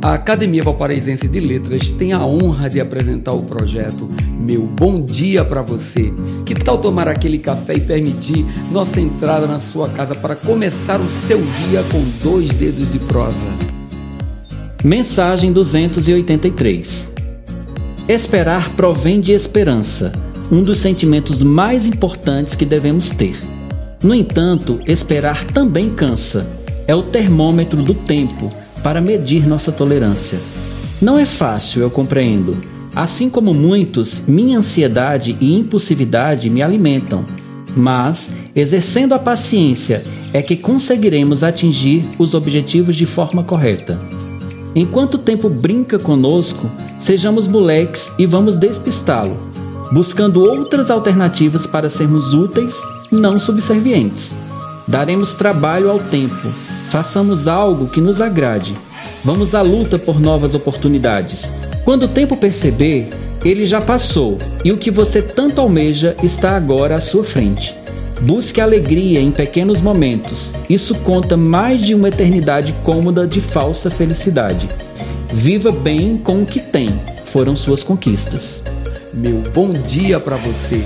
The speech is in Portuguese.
A Academia Valparaísense de Letras tem a honra de apresentar o projeto Meu Bom Dia para Você. Que tal tomar aquele café e permitir nossa entrada na sua casa para começar o seu dia com dois dedos de prosa? Mensagem 283 Esperar provém de esperança, um dos sentimentos mais importantes que devemos ter. No entanto, esperar também cansa. É o termômetro do tempo para medir nossa tolerância. Não é fácil, eu compreendo. Assim como muitos, minha ansiedade e impulsividade me alimentam. Mas, exercendo a paciência, é que conseguiremos atingir os objetivos de forma correta. Enquanto o tempo brinca conosco, sejamos moleques e vamos despistá-lo, buscando outras alternativas para sermos úteis, não subservientes. Daremos trabalho ao tempo, façamos algo que nos agrade. Vamos à luta por novas oportunidades. Quando o tempo perceber, ele já passou e o que você tanto almeja está agora à sua frente. Busque alegria em pequenos momentos. Isso conta mais de uma eternidade cômoda de falsa felicidade. Viva bem com o que tem, foram suas conquistas. Meu bom dia para você